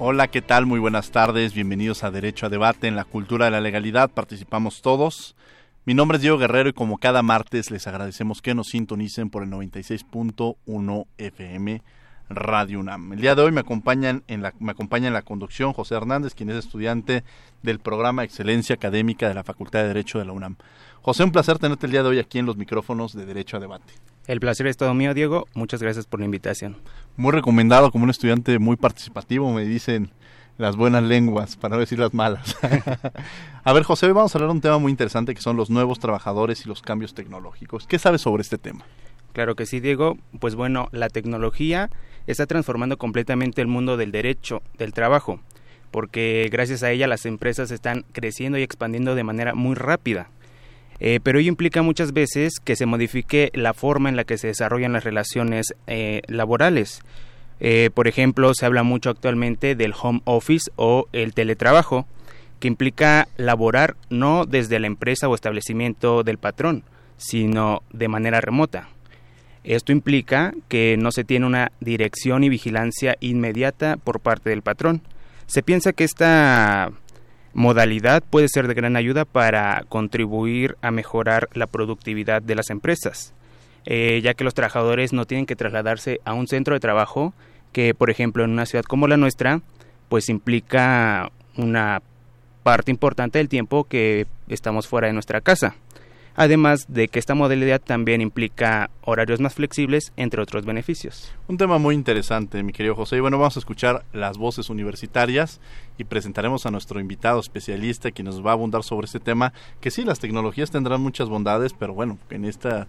Hola, ¿qué tal? Muy buenas tardes. Bienvenidos a Derecho a Debate en la Cultura de la Legalidad. Participamos todos. Mi nombre es Diego Guerrero y como cada martes les agradecemos que nos sintonicen por el 96.1 FM Radio UNAM. El día de hoy me acompañan en la, me acompaña en la conducción José Hernández, quien es estudiante del programa Excelencia Académica de la Facultad de Derecho de la UNAM. José, un placer tenerte el día de hoy aquí en los micrófonos de Derecho a Debate. El placer es todo mío, Diego. Muchas gracias por la invitación. Muy recomendado como un estudiante muy participativo, me dicen las buenas lenguas, para no decir las malas. a ver, José, hoy vamos a hablar de un tema muy interesante que son los nuevos trabajadores y los cambios tecnológicos. ¿Qué sabes sobre este tema? Claro que sí, Diego. Pues bueno, la tecnología está transformando completamente el mundo del derecho, del trabajo, porque gracias a ella las empresas están creciendo y expandiendo de manera muy rápida. Eh, pero ello implica muchas veces que se modifique la forma en la que se desarrollan las relaciones eh, laborales. Eh, por ejemplo, se habla mucho actualmente del home office o el teletrabajo, que implica laborar no desde la empresa o establecimiento del patrón, sino de manera remota. Esto implica que no se tiene una dirección y vigilancia inmediata por parte del patrón. Se piensa que esta modalidad puede ser de gran ayuda para contribuir a mejorar la productividad de las empresas, eh, ya que los trabajadores no tienen que trasladarse a un centro de trabajo que, por ejemplo, en una ciudad como la nuestra, pues implica una parte importante del tiempo que estamos fuera de nuestra casa además de que esta modalidad también implica horarios más flexibles, entre otros beneficios. Un tema muy interesante, mi querido José. Y bueno, vamos a escuchar las voces universitarias y presentaremos a nuestro invitado especialista que nos va a abundar sobre este tema, que sí, las tecnologías tendrán muchas bondades, pero bueno, en esta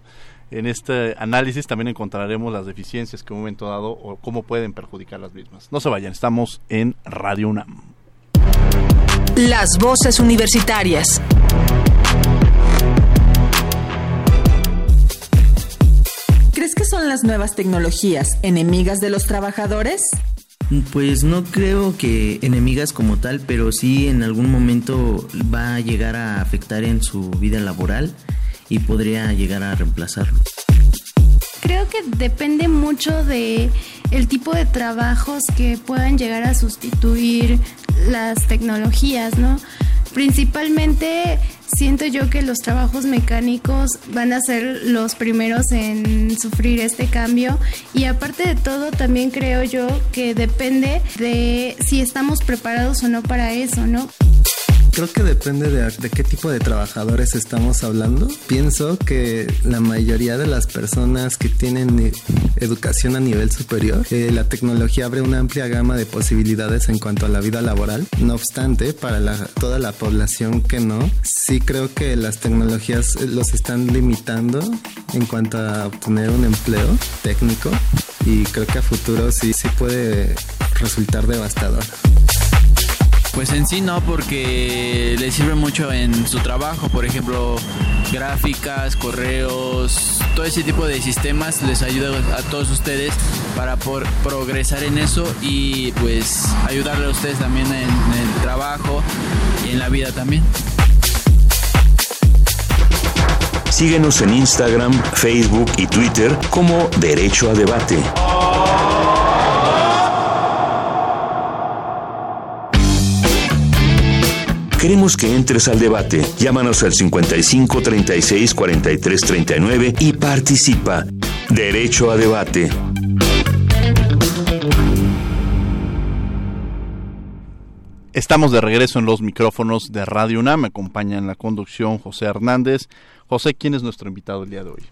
en este análisis también encontraremos las deficiencias que en un momento dado o cómo pueden perjudicar las mismas. No se vayan, estamos en Radio UNAM. Las voces universitarias. ¿Crees que son las nuevas tecnologías enemigas de los trabajadores? Pues no creo que enemigas como tal, pero sí en algún momento va a llegar a afectar en su vida laboral y podría llegar a reemplazarlo. Creo que depende mucho de el tipo de trabajos que puedan llegar a sustituir las tecnologías, ¿no? Principalmente siento yo que los trabajos mecánicos van a ser los primeros en sufrir este cambio y aparte de todo también creo yo que depende de si estamos preparados o no para eso, ¿no? Creo que depende de, qué tipo de trabajadores estamos hablando. Pienso que la mayoría de las personas que tienen educación a nivel superior, eh, la tecnología abre una amplia gama de posibilidades en cuanto a la vida laboral. No obstante, para toda la población que no, sí creo que las tecnologías eh, los están limitando en cuanto a obtener un empleo técnico y creo que a futuro sí, sí puede resultar devastador. Pues en sí no, porque le sirve mucho en su trabajo, por ejemplo, gráficas, correos, todo ese tipo de sistemas les ayuda a todos ustedes para progresar en eso y pues ayudarle a ustedes también en el trabajo y en la vida también. Síguenos en Instagram, Facebook y Twitter como Derecho a Debate. Queremos que entres al debate. Llámanos al 55 36 43 39 y participa. Derecho a debate. Estamos de regreso en los micrófonos de Radio UNAM. Me acompaña en la conducción José Hernández. José, ¿quién es nuestro invitado el día de hoy?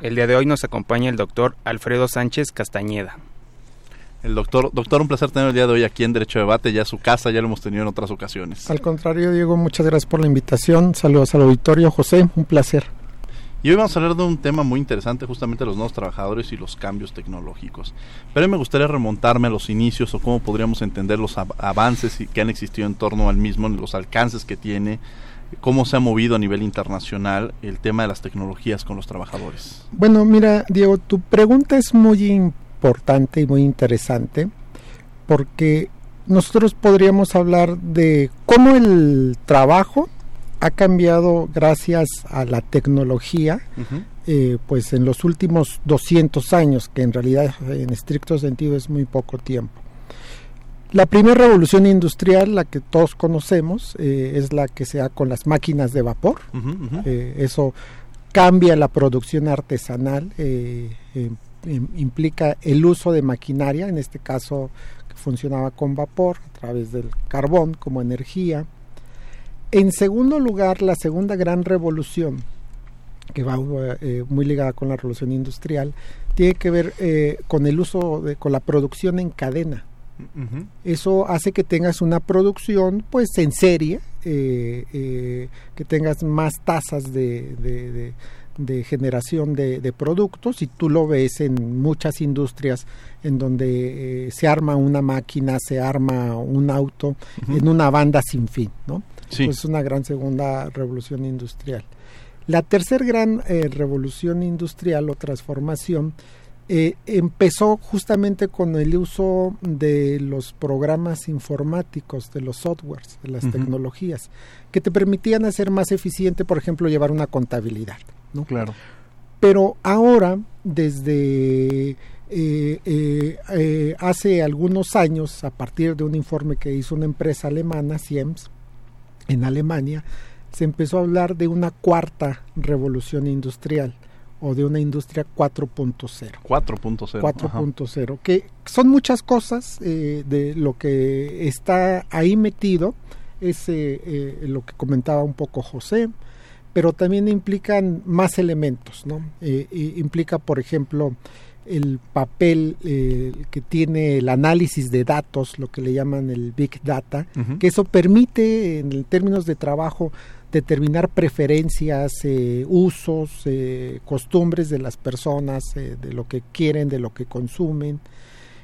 El día de hoy nos acompaña el doctor Alfredo Sánchez Castañeda. El doctor, doctor, un placer tener el día de hoy aquí en Derecho de Debate, ya su casa, ya lo hemos tenido en otras ocasiones. Al contrario, Diego, muchas gracias por la invitación. Saludos al auditorio. José, un placer. Y hoy vamos a hablar de un tema muy interesante, justamente los nuevos trabajadores y los cambios tecnológicos. Pero me gustaría remontarme a los inicios o cómo podríamos entender los avances que han existido en torno al mismo, los alcances que tiene, cómo se ha movido a nivel internacional el tema de las tecnologías con los trabajadores. Bueno, mira, Diego, tu pregunta es muy importante y muy interesante porque nosotros podríamos hablar de cómo el trabajo ha cambiado gracias a la tecnología, eh, pues en los últimos 200 años, que en realidad en estricto sentido es muy poco tiempo. La primera revolución industrial, la que todos conocemos, eh, es la que se da con las máquinas de vapor. Eh, eso cambia la producción artesanal, implica el uso de maquinaria, en este caso que funcionaba con vapor a través del carbón como energía en segundo lugar, la segunda gran revolución, que va eh, muy ligada con la revolución industrial, tiene que ver eh, con el uso, de, con la producción en cadena. Eso hace que tengas una producción pues en serie, eh, que tengas más tasas de, de, generación de, productos y tú lo ves en muchas industrias en donde se arma una máquina, se arma un auto en una banda sin fin, ¿no? es una gran segunda revolución industrial. La tercera gran eh, revolución industrial o transformación eh, empezó justamente con el uso de los programas informáticos, de los softwares, de las tecnologías, que te permitían hacer más eficiente, por ejemplo, llevar una contabilidad. ¿No? Claro. Pero ahora, desde eh, hace algunos años, a partir de un informe que hizo una empresa alemana, Siemens, en Alemania, se empezó a hablar de una cuarta revolución industrial o de una industria 4.0. 4.0. 4.0, que son muchas cosas eh, de lo que está ahí metido, es eh, eh, lo que comentaba un poco José, pero también implican más elementos, ¿no? implica, por ejemplo, el papel eh, que tiene el análisis de datos, lo que le llaman el Big Data, que eso permite en términos de trabajo determinar preferencias, eh, usos, eh, costumbres de las personas, de lo que quieren, de lo que consumen.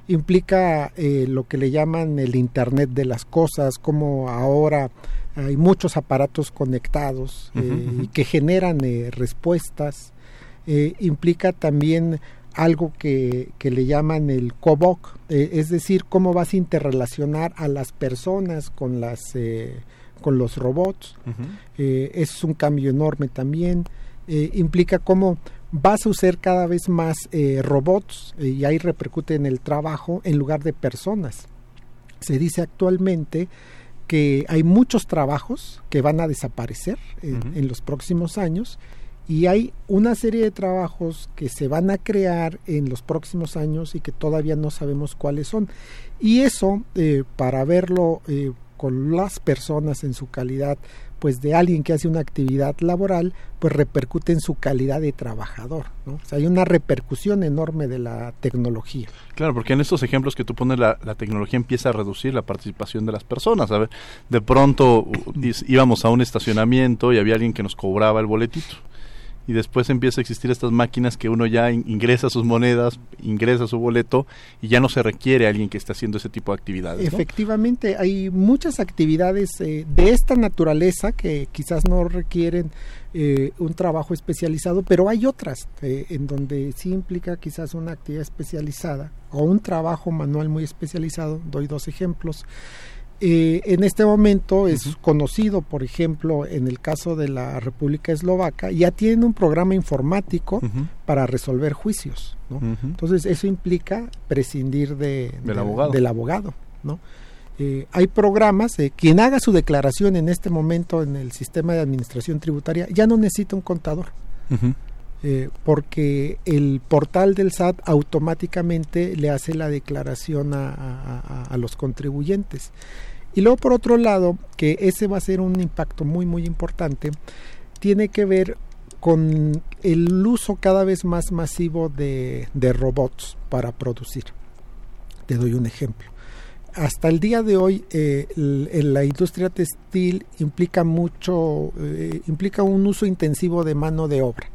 Implica lo que le llaman el Internet de las Cosas, como ahora hay muchos aparatos conectados y que generan respuestas. implica también algo que, que le llaman el COBOC, eh, es decir, cómo vas a interrelacionar a las personas con, las, eh, con los robots. Eh, es un cambio enorme también. implica cómo vas a usar cada vez más robots y ahí repercute en el trabajo en lugar de personas. Se dice actualmente que hay muchos trabajos que van a desaparecer en los próximos años y hay una serie de trabajos que se van a crear en los próximos años y que todavía no sabemos cuáles son. Y eso, eh, para verlo eh, con las personas en su calidad, pues de alguien que hace una actividad laboral, pues repercute en su calidad de trabajador. ¿no? Hay una repercusión enorme de la tecnología. Claro, porque en estos ejemplos que tú pones, la, la tecnología empieza a reducir la participación de las personas. A ver, de pronto íbamos a un estacionamiento y había alguien que nos cobraba el boletito y después empieza a existir estas máquinas que uno ya ingresa sus monedas, ingresa su boleto y ya no se requiere alguien que esté haciendo ese tipo de actividades. Efectivamente, hay muchas actividades eh, de esta naturaleza que quizás no requieren eh, un trabajo especializado, pero hay otras eh, en donde sí implica quizás una actividad especializada o un trabajo manual muy especializado. Doy dos ejemplos. Eh, en este momento es conocido, por ejemplo, en el caso de la República Eslovaca, ya tienen un programa informático para resolver juicios. Entonces, eso implica prescindir de, del, abogado. del abogado. ¿no? Eh, hay programas, eh, quien haga su declaración en este momento en el sistema de administración tributaria ya no necesita un contador. Porque el portal del SAT automáticamente le hace la declaración a, los contribuyentes Y luego por otro lado, que ese va a ser un impacto muy muy importante, tiene que ver con el uso cada vez más masivo de, robots para producir. Te doy un ejemplo. Hasta el día de hoy, eh, la industria textil implica mucho, eh, implica un uso intensivo de mano de obra.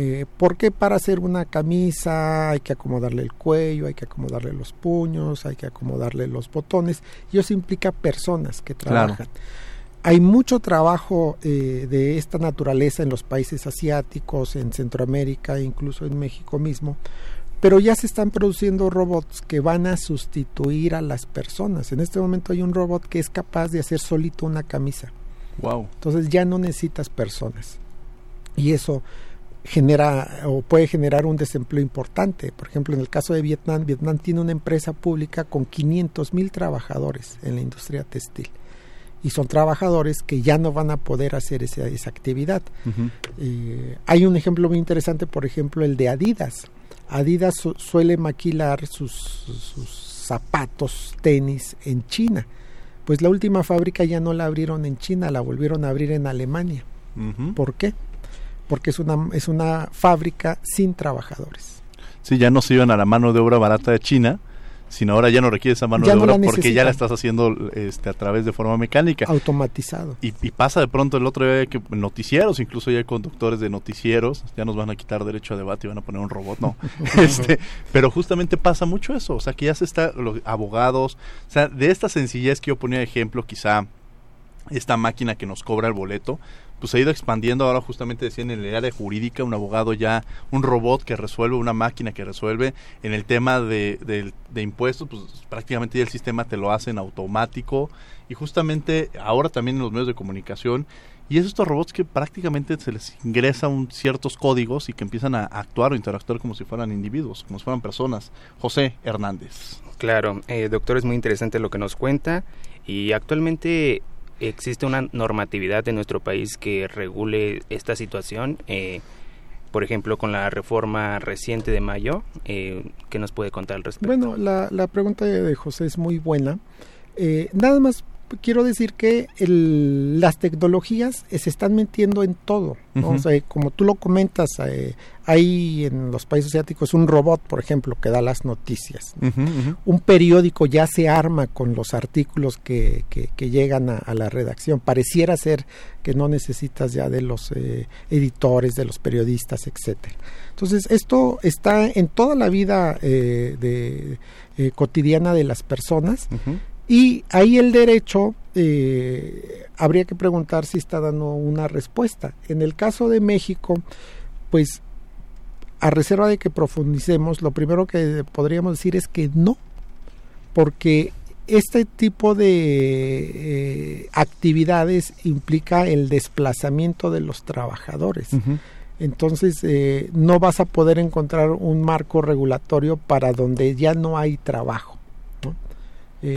Eh, porque para hacer una camisa hay que acomodarle el cuello, hay que acomodarle los puños, hay que acomodarle los botones, y eso implica personas que trabajan. Hay mucho trabajo eh, de esta naturaleza en los países asiáticos, en Centroamérica, incluso en México mismo, pero ya se están produciendo robots que van a sustituir a las personas. En este momento hay un robot que es capaz de hacer solito una camisa. Wow. Entonces ya no necesitas personas. Y eso genera o puede generar un desempleo importante. Por ejemplo, en el caso de Vietnam, Vietnam tiene una empresa pública con 500 mil trabajadores en la industria textil. Y son trabajadores que ya no van a poder hacer esa, esa actividad. Eh, hay un ejemplo muy interesante, por ejemplo, el de Adidas. Adidas suele maquilar sus, sus zapatos, tenis en China. Pues la última fábrica ya no la abrieron en China, la volvieron a abrir en Alemania. ¿Por qué? Porque es una, es una fábrica sin trabajadores. Sí, ya no se iban a la mano de obra barata de China, sino ahora ya no requiere esa mano de obra porque ya la estás haciendo este, a través de forma mecánica. Automatizado. Y, pasa de pronto el otro día que noticieros, incluso ya hay conductores de noticieros, ya nos van a quitar derecho a debate y van a poner un robot, no. este, pero justamente pasa mucho eso, o sea que ya se está, los abogados, o sea, de esta sencillez que yo ponía de ejemplo, quizá esta máquina que nos cobra el boleto, pues ha ido expandiendo. Ahora justamente decían en el área jurídica un abogado ya un robot que resuelve una máquina que resuelve. En el tema de, de, impuestos pues prácticamente ya el sistema te lo hace en automático. Y justamente ahora también en los medios de comunicación. Y es estos robots que prácticamente se les ingresa un, ciertos códigos y que empiezan a actuar o interactuar como si fueran individuos, como si fueran personas. José Hernández. Claro, eh, doctor, es muy interesante lo que nos cuenta. Y actualmente existe una normatividad en nuestro país que regule esta situación. Eh, por ejemplo, con la reforma reciente de mayo, eh, ¿qué nos puede contar al respecto? Bueno, la, pregunta de José es muy buena. Eh, nada más quiero decir que las tecnologías se están metiendo en todo. como tú lo comentas, eh, hay en los países asiáticos un robot, por ejemplo, que da las noticias. Un periódico ya se arma con los artículos que, que, llegan a, la redacción. Pareciera ser que no necesitas ya de los eh, editores, de los periodistas, etcétera. Entonces, esto está en toda la vida eh, de, cotidiana de las personas. Y ahí el derecho eh, habría que preguntar si está dando una respuesta. En el caso de México, pues a reserva de que profundicemos, lo primero que podríamos decir es que no, porque este tipo de eh, actividades implica el desplazamiento de los trabajadores. Entonces eh, no vas a poder encontrar un marco regulatorio para donde ya no hay trabajo. ¿No?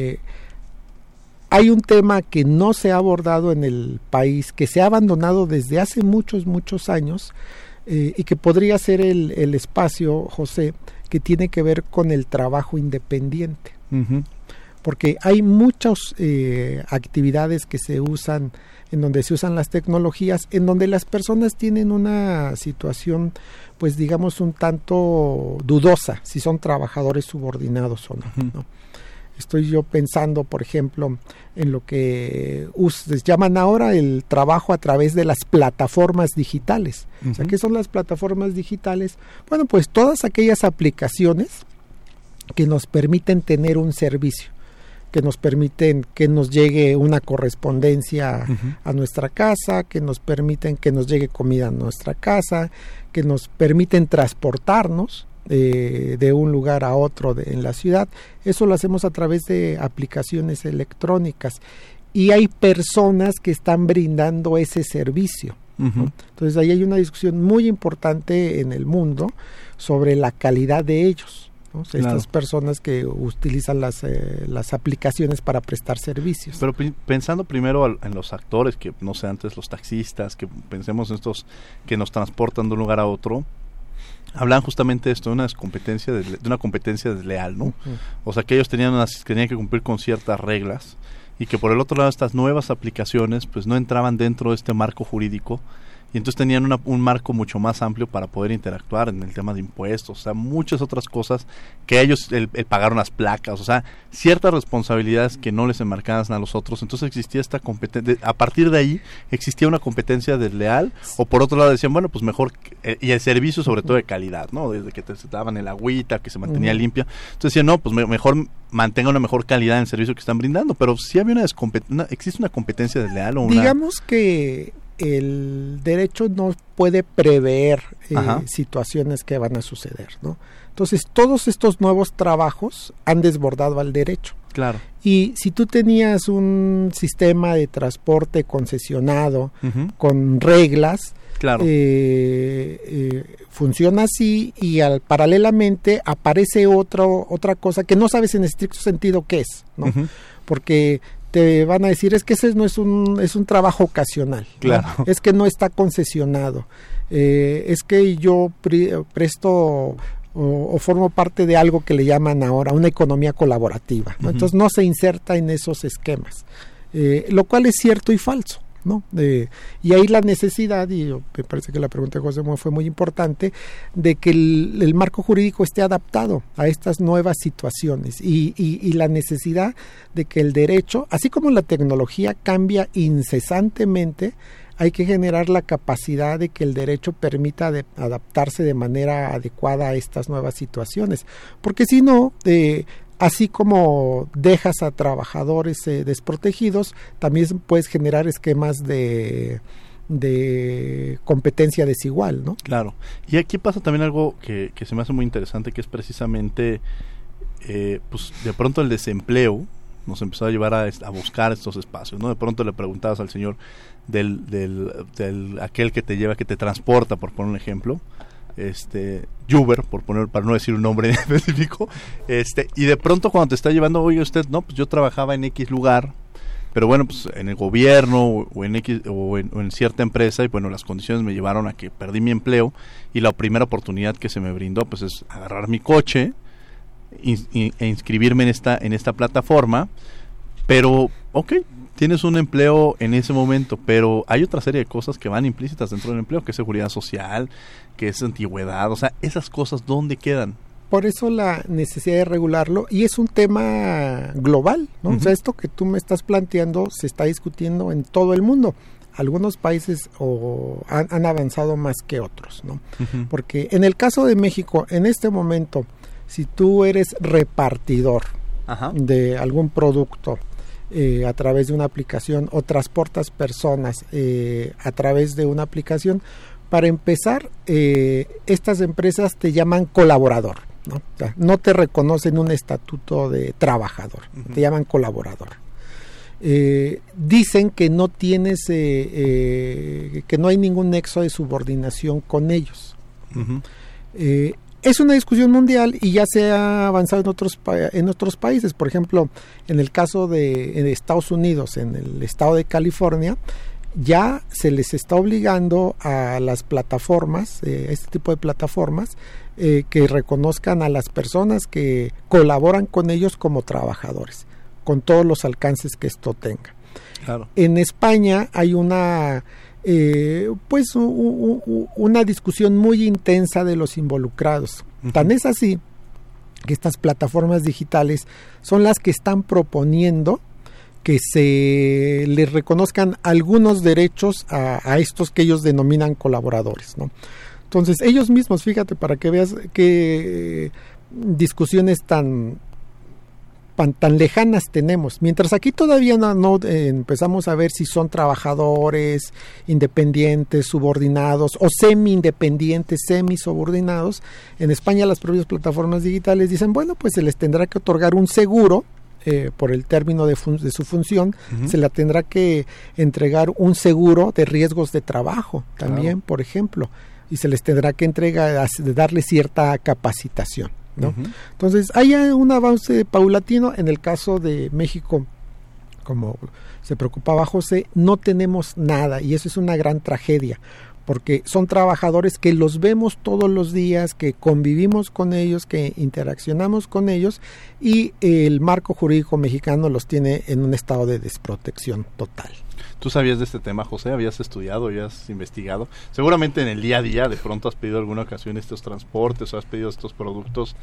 hay un tema que no se ha abordado en el país, que se ha abandonado desde hace muchos, muchos años eh, y que podría ser el, espacio, José, que tiene que ver con el trabajo independiente. Porque hay muchas eh, actividades que se usan, en donde se usan las tecnologías, en donde las personas tienen una situación, pues digamos, un tanto dudosa, si son trabajadores subordinados o no. Estoy yo pensando, por ejemplo, en lo que ustedes llaman ahora el trabajo a través de las plataformas digitales. O sea, ¿qué son las plataformas digitales? Bueno, pues todas aquellas aplicaciones que nos permiten tener un servicio que nos permiten que nos llegue una correspondencia a nuestra casa, que nos permiten que nos llegue comida a nuestra casa, que nos permiten transportarnos, de un lugar a otro en la ciudad. Eso lo hacemos a través de aplicaciones electrónicas y hay personas que están brindando ese servicio. Entonces ahí hay una discusión muy importante en el mundo sobre la calidad de ellos. Estas personas que utilizan las, eh, las aplicaciones para prestar servicios. Pero pensando primero en los actores, que no sé, antes los taxistas, que pensemos en estos que nos transportan de un lugar a otro, hablan justamente de esto, de una competencia de, una competencia desleal, ¿no? O sea, que ellos tenían, tenían que cumplir con ciertas reglas y que por el otro lado estas nuevas aplicaciones pues no entraban dentro de este marco jurídico y entonces tenían un marco mucho más amplio para poder interactuar en el tema de impuestos, o sea, muchas otras cosas que ellos, el, pagar unas placas, o sea, ciertas responsabilidades que no les enmarcaban a los otros, entonces existía esta competencia, a partir de ahí existía una competencia desleal, o por otro lado decían, bueno, pues mejor, eh, y el servicio sobre todo de calidad, ¿no? Desde que te daban el agüita, que se mantenía limpia, entonces decían, no, pues mejor mantenga una mejor calidad en el servicio que están brindando, pero si había una, una existe una competencia desleal o una... Digamos que el derecho no puede prever eh, situaciones que van a suceder, ¿no? Entonces, todos estos nuevos trabajos han desbordado al derecho. Claro. Y si tú tenías un sistema de transporte concesionado con reglas, claro. Eh, eh, funciona así y al, paralelamente aparece otro, otra cosa que no sabes en estricto sentido qué es, ¿no? Porque te van a decir es que ese no es un es un trabajo ocasional claro. es que no está concesionado. Eh, es que yo presto o, formo parte de algo que le llaman ahora una economía colaborativa entonces no se inserta en esos esquemas. Eh, lo cual es cierto y falso ¿no? y ahí la necesidad, y me parece que la pregunta de José fue muy importante, de que el, marco jurídico esté adaptado a estas nuevas situaciones y, y, la necesidad de que el derecho, así como la tecnología cambia incesantemente, hay que generar la capacidad de que el derecho permita adaptarse de manera adecuada a estas nuevas situaciones, porque si no, eh, así como dejas a trabajadores eh, desprotegidos, también puedes generar esquemas de, competencia desigual, ¿no? Claro. Y aquí pasa también algo que, se me hace muy interesante, que es precisamente, eh, pues de pronto el desempleo nos empezó a llevar a, a, buscar estos espacios, ¿no? De pronto le preguntabas al señor del, del, del aquel que te lleva, que te transporta, por poner un ejemplo, este Uber, por poner para no decir un nombre específico, este y de pronto cuando te está llevando, oye usted, no, pues yo trabajaba en X lugar, pero bueno, pues en el gobierno o en X o en, cierta empresa y bueno, las condiciones me llevaron a que perdí mi empleo y la primera oportunidad que se me brindó pues es agarrar mi coche e inscribirme en esta en esta plataforma, pero ok, tienes un empleo en ese momento, pero hay otra serie de cosas que van implícitas dentro del empleo, que es seguridad social, que es antigüedad, o sea, esas cosas, ¿dónde quedan? Por eso la necesidad de regularlo, y es un tema global, ¿no? O sea, esto que tú me estás planteando se está discutiendo en todo el mundo. Algunos países o han, avanzado más que otros, ¿no? Porque en el caso de México, en este momento, si tú eres repartidor de algún producto, eh, a través de una aplicación o transportas personas eh, a través de una aplicación, para empezar, eh, estas empresas te llaman colaborador, ¿no? no te reconocen un estatuto de trabajador, te llaman colaborador. dicen que no tienes, que no hay ningún nexo de subordinación con ellos. Es una discusión mundial y ya se ha avanzado en otros, en otros países. Por ejemplo, en el caso de, Estados Unidos, en el estado de California, ya se les está obligando a las plataformas, eh, este tipo de plataformas, eh, que reconozcan a las personas que colaboran con ellos como trabajadores, con todos los alcances que esto tenga. En España hay una eh, pues una discusión muy intensa de los involucrados. Tan es así que estas plataformas digitales son las que están proponiendo que se les reconozcan algunos derechos a, estos que ellos denominan colaboradores, ¿no? Entonces, ellos mismos, fíjate, para que veas qué discusiones tan tan, lejanas tenemos. Mientras aquí todavía no, eh, empezamos a ver si son trabajadores independientes, subordinados o semi-independientes, semi-subordinados, en España las propias plataformas digitales dicen, bueno, pues se les tendrá que otorgar un seguro eh, por el término de, de su función, se le tendrá que entregar un seguro de riesgos de trabajo también, por ejemplo, y se les tendrá que entregar, darle cierta capacitación. Entonces, hay un avance paulatino. En el caso de México, como se preocupaba José, no tenemos nada y eso es una gran tragedia, porque son trabajadores que los vemos todos los días, que convivimos con ellos, que interaccionamos con ellos y el marco jurídico mexicano los tiene en un estado de desprotección total. ¿Tú sabías de este tema, José? ¿Habías estudiado, habías investigado? Seguramente en el día a día de pronto has pedido alguna ocasión estos transportes o has pedido estos productos,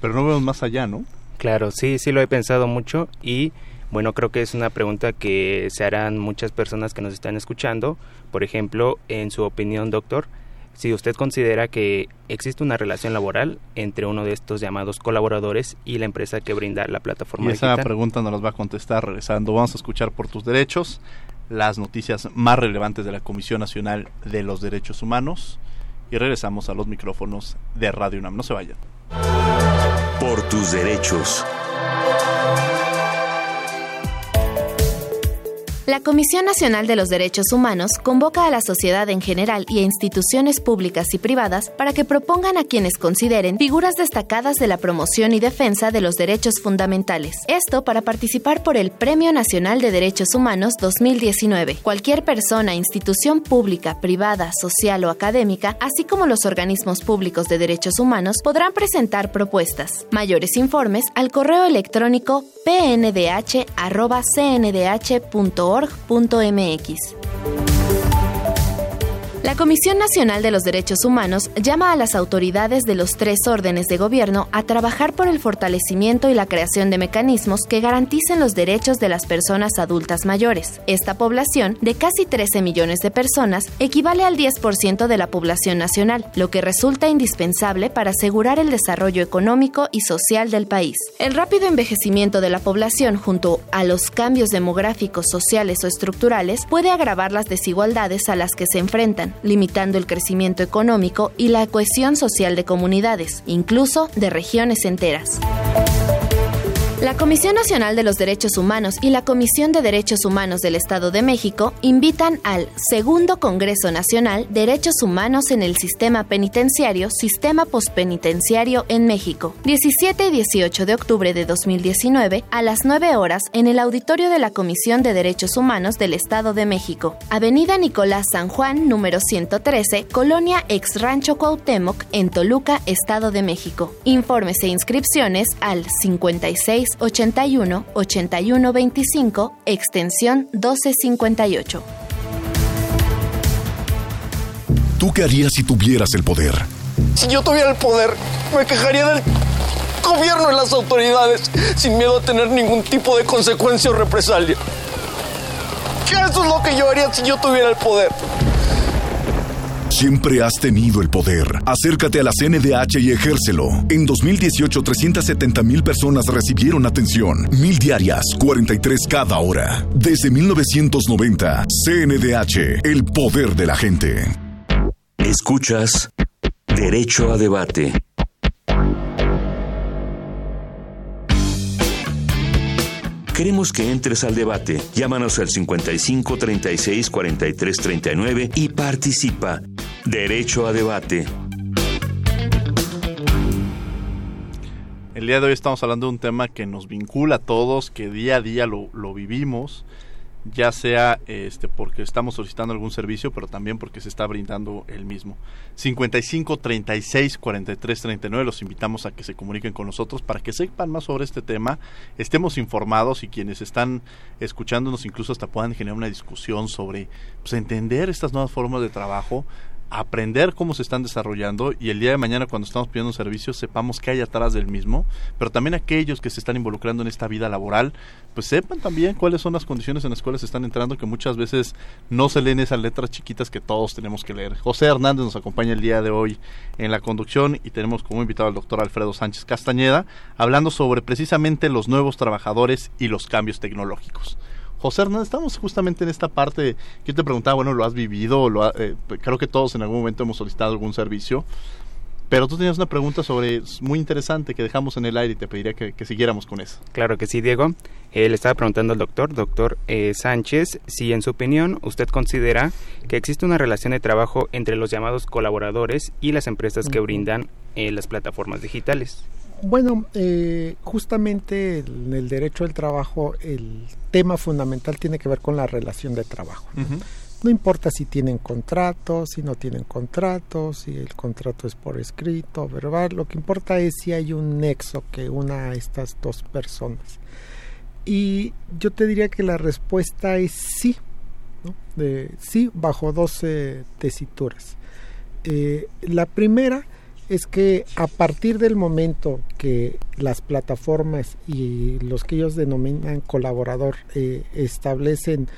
pero no vemos más allá, ¿no? Claro, sí, sí lo he pensado mucho y bueno, creo que es una pregunta que se harán muchas personas que nos están escuchando. Por ejemplo, en su opinión, doctor, si usted considera que existe una relación laboral entre uno de estos llamados colaboradores y la empresa que brinda la plataforma y esa pregunta nos las va a contestar regresando. Vamos a escuchar por tus derechos las noticias más relevantes de la Comisión Nacional de los Derechos Humanos y regresamos a los micrófonos de Radio UNAM. No se vayan. Por tus derechos. La Comisión Nacional de los Derechos Humanos convoca a la sociedad en general y a instituciones públicas y privadas para que propongan a quienes consideren figuras destacadas de la promoción y defensa de los derechos fundamentales. Esto para participar por el Premio Nacional de Derechos Humanos 2019. Cualquier persona, institución pública, privada, social o académica, así como los organismos públicos de derechos humanos, podrán presentar propuestas. Mayores informes al correo electrónico pndh.cndh.org org.mx. La Comisión Nacional de los Derechos Humanos llama a las autoridades de los tres órdenes de gobierno a trabajar por el fortalecimiento y la creación de mecanismos que garanticen los derechos de las personas adultas mayores. Esta población, de casi 13 millones de personas, equivale al 10% de la población nacional, lo que resulta indispensable para asegurar el desarrollo económico y social del país. El rápido envejecimiento de la población junto a los cambios demográficos, sociales o estructurales puede agravar las desigualdades a las que se enfrentan limitando el crecimiento económico y la cohesión social de comunidades, incluso de regiones enteras. La Comisión Nacional de los Derechos Humanos y la Comisión de Derechos Humanos del Estado de México invitan al Segundo Congreso Nacional Derechos Humanos en el Sistema Penitenciario, Sistema Postpenitenciario en México, 17 y 18 de octubre de 2019 a las 9 horas en el auditorio de la Comisión de Derechos Humanos del Estado de México, Avenida Nicolás San Juan, número 113, Colonia Ex Rancho Cuauhtémoc, en Toluca, Estado de México. Informes e inscripciones al 56 81 81 25, extensión 1258. ¿Tú qué harías si tuvieras el poder? Si yo tuviera el poder, me quejaría del gobierno y las autoridades sin miedo a tener ningún tipo de consecuencia o represalia. Eso es lo que yo haría si yo tuviera el poder. Siempre has tenido el poder. Acércate a la CNDH y ejércelo. En 2018, 370 mil personas recibieron atención. Mil diarias, 43 cada hora. Desde 1990, CNDH, el poder de la gente. Escuchas Derecho a Debate. Queremos que entres al debate. Llámanos al 55 36 43 39 y participa. Derecho a debate. El día de hoy estamos hablando de un tema que nos vincula a todos, que día a día lo, vivimos ya sea este porque estamos solicitando algún servicio, pero también porque se está brindando el mismo. 55 36 43 39 los invitamos a que se comuniquen con nosotros para que sepan más sobre este tema, estemos informados y quienes están escuchándonos incluso hasta puedan generar una discusión sobre pues, entender estas nuevas formas de trabajo, aprender cómo se están desarrollando y el día de mañana cuando estamos pidiendo un servicio sepamos qué hay atrás del mismo, pero también aquellos que se están involucrando en esta vida laboral, pues sepan también cuáles son las condiciones en las cuales están entrando que muchas veces no se leen esas letras chiquitas que todos tenemos que leer. José Hernández nos acompaña el día de hoy en la conducción y tenemos como invitado al doctor Alfredo Sánchez Castañeda hablando sobre precisamente los nuevos trabajadores y los cambios tecnológicos. José Hernández, estamos justamente en esta parte que yo te preguntaba, bueno, ¿lo has vivido? Lo eh, creo que todos en algún momento hemos solicitado algún servicio. Pero tú tenías una pregunta sobre muy interesante que dejamos en el aire y te pediría que, siguiéramos con eso. Claro que sí, Diego. Eh, le estaba preguntando al doctor, doctor eh, Sánchez, si en su opinión usted considera que existe una relación de trabajo entre los llamados colaboradores y las empresas que brindan las plataformas digitales. Bueno, eh, justamente en el derecho al trabajo el tema fundamental tiene que ver con la relación de trabajo. No importa si tienen contratos, si no tienen contratos, si el contrato es por escrito, verbal, lo que importa es si hay un nexo que una a estas dos personas. Y yo te diría que la respuesta es sí, ¿no? de, sí, bajo dos tesituras. Eh, la primera es que a partir del momento que las plataformas y los que ellos denominan colaborador eh, establecen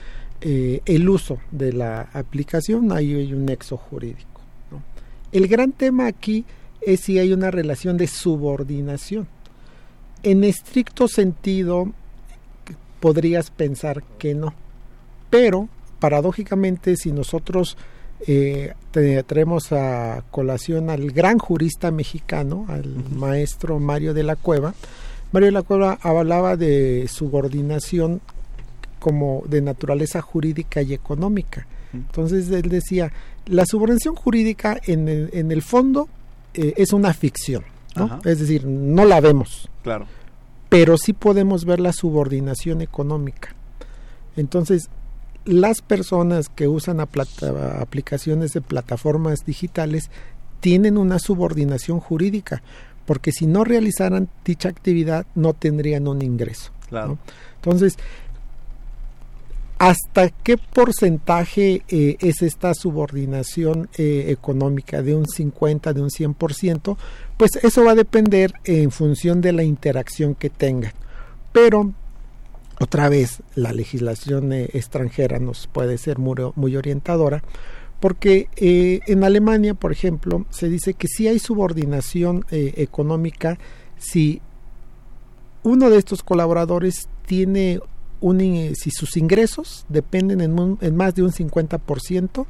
eh, el uso de la aplicación, ahí hay un nexo jurídico. El gran tema aquí es si hay una relación de subordinación. En estricto sentido, podrías pensar que no, pero paradójicamente si nosotros eh, traemos a colación al gran jurista mexicano, al maestro Mario de la Cueva. Mario de la Cueva hablaba de subordinación como de naturaleza jurídica y económica. Entonces él decía, la subordinación jurídica en el, en el fondo eh, es una ficción, es decir, no la vemos. Claro. Pero sí podemos ver la subordinación económica. Entonces, las personas que usan aplicaciones de plataformas digitales tienen una subordinación jurídica, porque si no realizaran dicha actividad no tendrían un ingreso. Entonces, ¿hasta qué porcentaje eh, es esta subordinación eh, económica? ¿De un 50, de un 100%? Pues eso va a depender en función de la interacción que tengan. Pero otra vez la legislación eh, extranjera nos puede ser muy, orientadora porque eh, en Alemania, por ejemplo, se dice que si hay subordinación eh, económica si uno de estos colaboradores tiene un, si sus ingresos dependen en, más de un 50%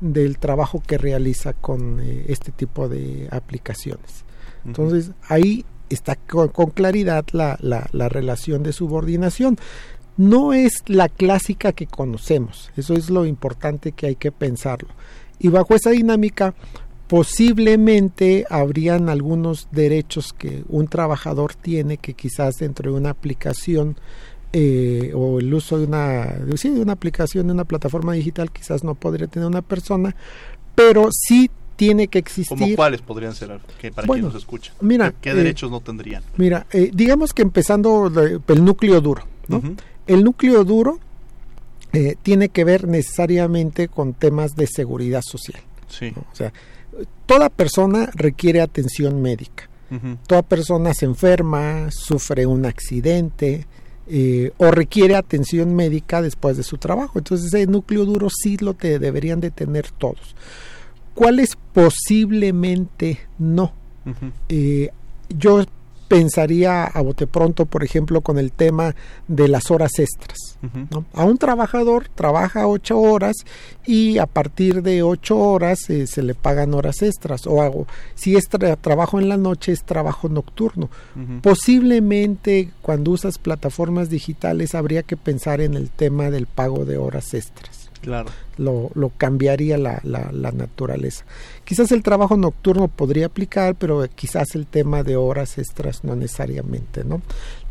del trabajo que realiza con este tipo de aplicaciones. Entonces, ahí está con, claridad la, la, relación de subordinación. No es la clásica que conocemos, eso es lo importante que hay que pensarlo. Y bajo esa dinámica, posiblemente habrían algunos derechos que un trabajador tiene que quizás dentro de una aplicación eh, o el uso de una, de una aplicación, de una plataforma digital, quizás no podría tener una persona, pero sí tiene que existir. ¿Cómo cuáles podrían ser que para quien nos escucha? Mira, ¿Qué, derechos no tendrían? Mira, eh, digamos que empezando el núcleo duro, ¿no? El núcleo duro eh, tiene que ver necesariamente con temas de seguridad social. Sí. O sea, toda persona requiere atención médica. Toda persona se enferma, sufre un accidente, eh, o requiere atención médica después de su trabajo. Entonces ese núcleo duro sí lo te deberían de tener todos. ¿Cuáles posiblemente no? Eh, yo pensaría a bote pronto, por ejemplo, con el tema de las horas extras. A un trabajador trabaja ocho horas y a partir de ocho horas eh, se le pagan horas extras. O hago, si es trabajo en la noche, es trabajo nocturno. Posiblemente cuando usas plataformas digitales habría que pensar en el tema del pago de horas extras. Claro. Lo, lo cambiaría la, la, la, naturaleza. Quizás el trabajo nocturno podría aplicar, pero quizás el tema de horas extras no necesariamente, ¿no?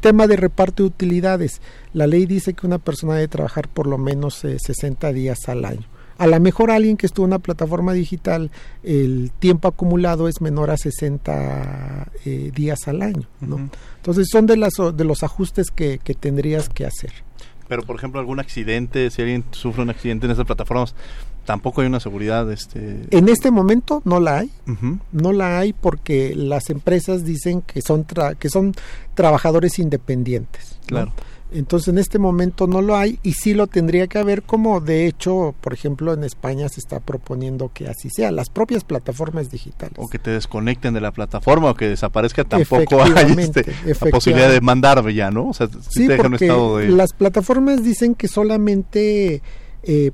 Tema de reparto de utilidades. La ley dice que una persona debe trabajar por lo menos 60 eh, días al año. A lo mejor alguien que estuvo en una plataforma digital, el tiempo acumulado es menor a 60 eh, días al año, ¿no? Entonces son de, las, de los ajustes que, que tendrías que hacer. Pero, por ejemplo, algún accidente, si alguien sufre un accidente en esas plataformas, tampoco hay una seguridad. Este... En este momento no la hay. No la hay porque las empresas dicen que son, que son trabajadores independientes. Claro. Entonces en este momento no lo hay y sí lo tendría que haber como de hecho, por ejemplo, en España se está proponiendo que así sea, las propias plataformas digitales. O que te desconecten de la plataforma o que desaparezca, tampoco hay este, la posibilidad de mandar ya, ¿no? O sea, sí, porque las plataformas dicen que solamente eh,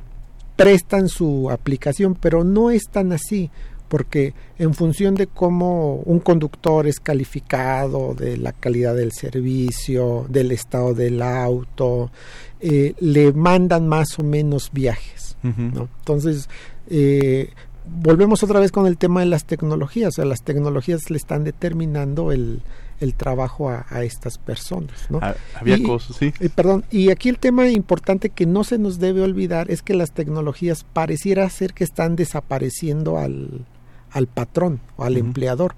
prestan su aplicación, pero no es tan así porque en función de cómo un conductor es calificado, de la calidad del servicio, del estado del auto, eh, le mandan más o menos viajes. Entonces, eh, volvemos otra vez con el tema de las tecnologías. O sea, las tecnologías le están determinando el, el trabajo a, estas personas. ¿no? Ah, había cosas, sí. perdón, y aquí el tema importante que no se nos debe olvidar es que las tecnologías pareciera ser que están desapareciendo al, al patrón o al empleador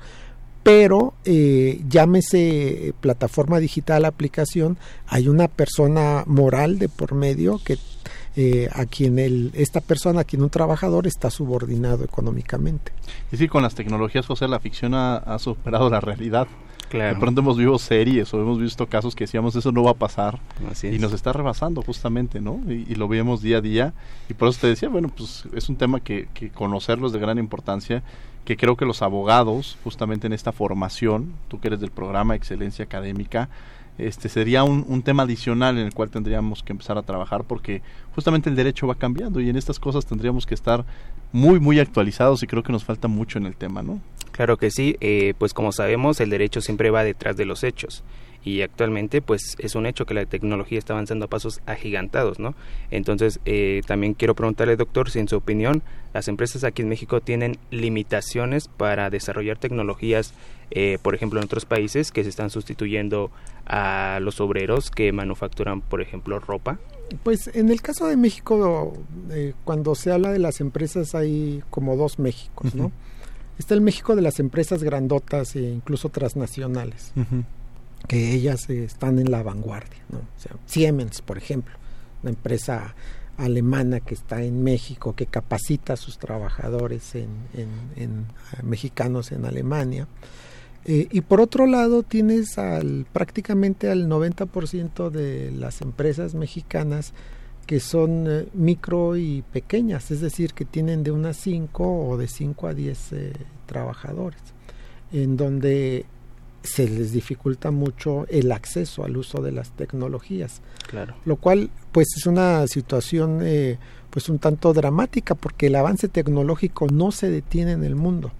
pero eh, llámese plataforma digital, aplicación, hay una persona moral de por medio que eh, a quien el, esta persona, a quien un trabajador está subordinado económicamente. Y sí, con las tecnologías, José, la ficción ha, superado la realidad. Claro. De pronto hemos visto series o hemos visto casos que decíamos eso no va a pasar y nos está rebasando justamente, ¿no? Y, lo vemos día a día y por eso te decía, bueno, pues es un tema que, que conocerlo es de gran importancia que creo que los abogados, justamente en esta formación, tú que eres del programa Excelencia Académica, este sería un, un, tema adicional en el cual tendríamos que empezar a trabajar porque justamente el derecho va cambiando y en estas cosas tendríamos que estar muy muy actualizados y creo que nos falta mucho en el tema, ¿no? Claro que sí, eh, pues como sabemos el derecho siempre va detrás de los hechos y actualmente pues es un hecho que la tecnología está avanzando a pasos agigantados, ¿no? Entonces eh, también quiero preguntarle, doctor, si en su opinión las empresas aquí en México tienen limitaciones para desarrollar tecnologías, eh, por ejemplo, en otros países que se están sustituyendo a los obreros que manufacturan, por ejemplo, ropa. Pues en el caso de México, eh, cuando se habla de las empresas hay como dos Méxicos, ¿no? Está el México de las empresas grandotas e incluso transnacionales que ellas están en la vanguardia. ¿no? O sea, Siemens, por ejemplo, una empresa alemana que está en México, que capacita a sus trabajadores en, en, mexicanos en Alemania. Eh, y por otro lado tienes al, prácticamente al 90% de las empresas mexicanas que son eh, micro y pequeñas, es decir, que tienen de unas 5 o de 5 a 10 eh, trabajadores, en donde se les dificulta mucho el acceso al uso de las tecnologías. Claro. Lo cual, pues, es una situación, eh, pues, un tanto dramática, porque el avance tecnológico no se detiene en el mundo.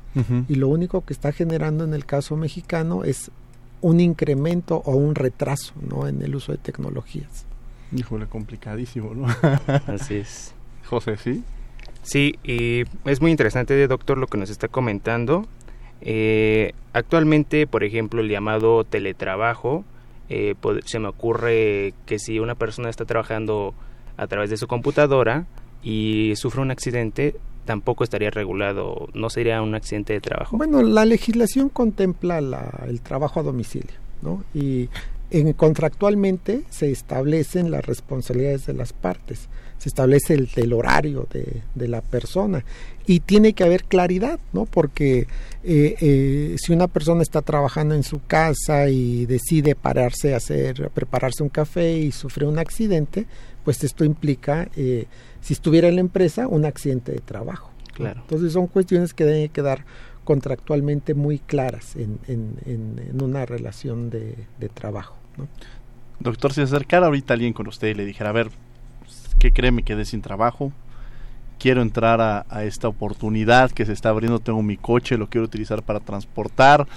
Y lo único que está generando en el caso mexicano es un incremento o un retraso, ¿no? En el uso de tecnologías. Híjole, complicadísimo, ¿no? Así es. José, ¿sí? Sí, y es muy interesante, doctor, lo que nos está comentando. Eh, actualmente, por ejemplo, el llamado teletrabajo, eh, se me ocurre que si una persona está trabajando a través de su computadora y sufre un accidente, tampoco estaría regulado, no sería un accidente de trabajo. Bueno, la legislación contempla el trabajo a domicilio, ¿no? Y en, contractualmente se establecen las responsabilidades de las partes se establece el, el horario de, de, la persona y tiene que haber claridad, ¿no? Porque eh, eh, si una persona está trabajando en su casa y decide pararse a hacer, prepararse un café y sufre un accidente, pues esto implica, eh, si estuviera en la empresa, un accidente de trabajo. Claro. Entonces son cuestiones que deben quedar contractualmente muy claras en, en, en, una relación de, trabajo. Doctor, si acercara ahorita alguien con usted y le dijera, a ver, ¿qué cree? Me quedé sin trabajo. Quiero entrar a, esta oportunidad que se está abriendo. Tengo mi coche, lo quiero utilizar para transportar.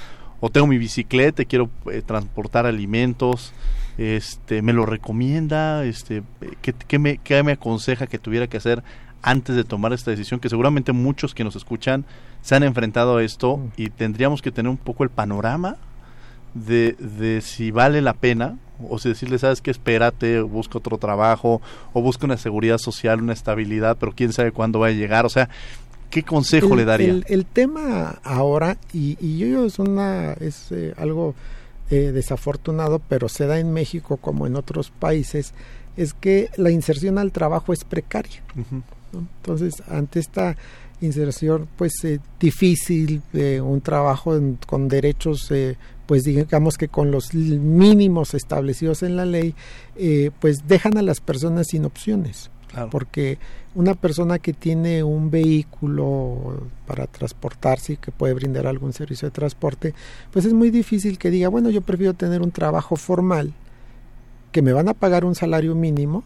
O tengo mi bicicleta, quiero eh, transportar alimentos. Este, me lo recomienda. Este, ¿qué, me, ¿Qué me aconseja que tuviera que hacer antes de tomar esta decisión? Que seguramente muchos que nos escuchan se han enfrentado a esto mm. y tendríamos que tener un poco el panorama de, de si vale la pena o si decirle, sabes que espérate, busca otro trabajo, o busca una seguridad social, una estabilidad, pero quién sabe cuándo va a llegar, o sea, ¿qué consejo le daría? El, tema ahora, y, y yo es, una, es eh, algo eh, desafortunado, pero se da en México como en otros países, es que la inserción al trabajo es precaria. Entonces, ante esta inserción pues eh, difícil, un trabajo con derechos pues digamos que con los mínimos establecidos en la ley, eh, pues dejan a las personas sin opciones. Porque una persona que tiene un vehículo para transportarse y que puede brindar algún servicio de transporte, pues es muy difícil que diga, bueno, yo prefiero tener un trabajo formal, que me van a pagar un salario mínimo